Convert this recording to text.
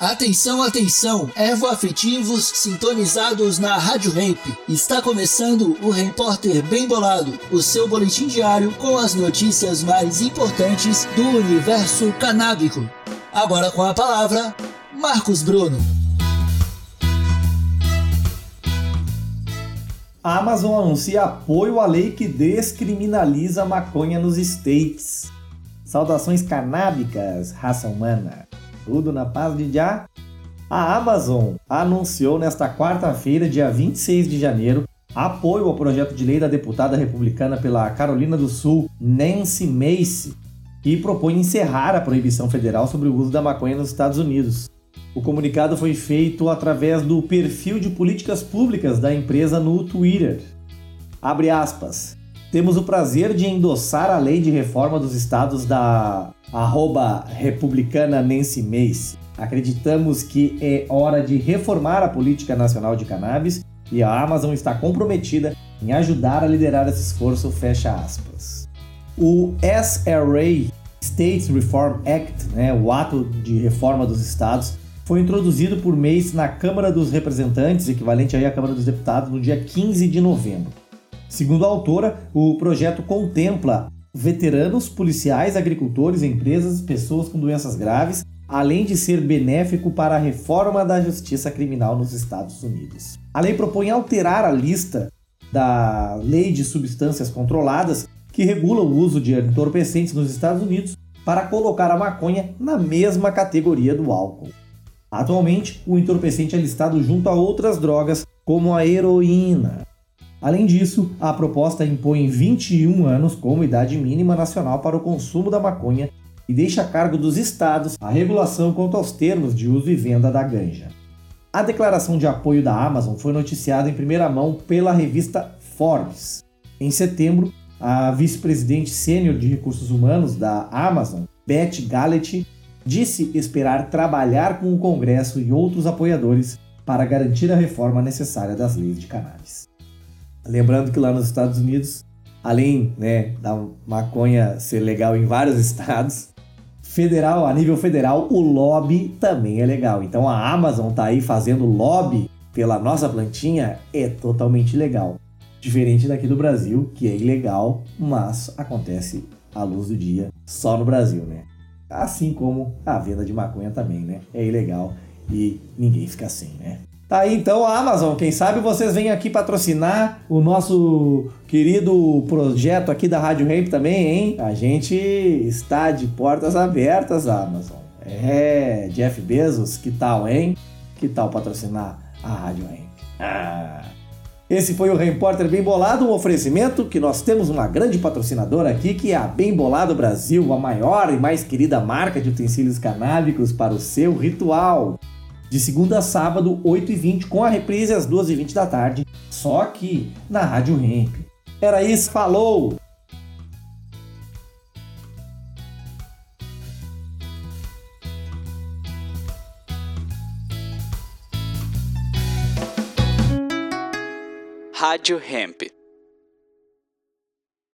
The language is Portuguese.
Atenção, atenção, ervo-afetivos sintonizados na Rádio Ramp. Está começando o Repórter Bem Bolado, o seu boletim diário com as notícias mais importantes do universo canábico. Agora com a palavra, Marcos Bruno. A Amazon anuncia apoio à lei que descriminaliza a maconha nos States. Saudações canábicas, raça humana tudo na paz de já. A Amazon anunciou nesta quarta-feira, dia 26 de janeiro, apoio ao projeto de lei da deputada republicana pela Carolina do Sul, Nancy Mace, que propõe encerrar a proibição federal sobre o uso da maconha nos Estados Unidos. O comunicado foi feito através do perfil de políticas públicas da empresa no Twitter. Abre aspas. Temos o prazer de endossar a lei de reforma dos estados da arroba republicana Nancy Mace. Acreditamos que é hora de reformar a política nacional de cannabis e a Amazon está comprometida em ajudar a liderar esse esforço, fecha aspas. O SRA, States Reform Act, né, o ato de reforma dos estados, foi introduzido por Mace na Câmara dos Representantes, equivalente aí à Câmara dos Deputados, no dia 15 de novembro. Segundo a autora, o projeto contempla veteranos, policiais, agricultores, empresas, pessoas com doenças graves, além de ser benéfico para a reforma da justiça criminal nos Estados Unidos. A lei propõe alterar a lista da Lei de Substâncias Controladas, que regula o uso de entorpecentes nos Estados Unidos, para colocar a maconha na mesma categoria do álcool. Atualmente, o entorpecente é listado junto a outras drogas, como a heroína. Além disso, a proposta impõe 21 anos como idade mínima nacional para o consumo da maconha e deixa a cargo dos estados a regulação quanto aos termos de uso e venda da ganja. A declaração de apoio da Amazon foi noticiada em primeira mão pela revista Forbes. Em setembro, a vice-presidente sênior de recursos humanos da Amazon, Beth Gallet, disse esperar trabalhar com o Congresso e outros apoiadores para garantir a reforma necessária das leis de cannabis. Lembrando que lá nos Estados Unidos, além né, da maconha ser legal em vários estados, federal, a nível federal, o lobby também é legal. Então a Amazon tá aí fazendo lobby pela nossa plantinha é totalmente legal. Diferente daqui do Brasil, que é ilegal, mas acontece à luz do dia só no Brasil, né? Assim como a venda de maconha também, né? É ilegal e ninguém fica sem, né? Tá aí então Amazon, quem sabe vocês vêm aqui patrocinar o nosso querido projeto aqui da Rádio Ramp também, hein? A gente está de portas abertas, Amazon. É, Jeff Bezos, que tal, hein? Que tal patrocinar a Rádio Ramp? Ah. Esse foi o Repórter Bem Bolado, um oferecimento que nós temos uma grande patrocinadora aqui, que é a Bem Bolado Brasil, a maior e mais querida marca de utensílios canábicos para o seu ritual de segunda a sábado, 8h20, com a reprise às 2h20 da tarde, só aqui na Rádio Hemp. Era isso, falou! Rádio Hemp.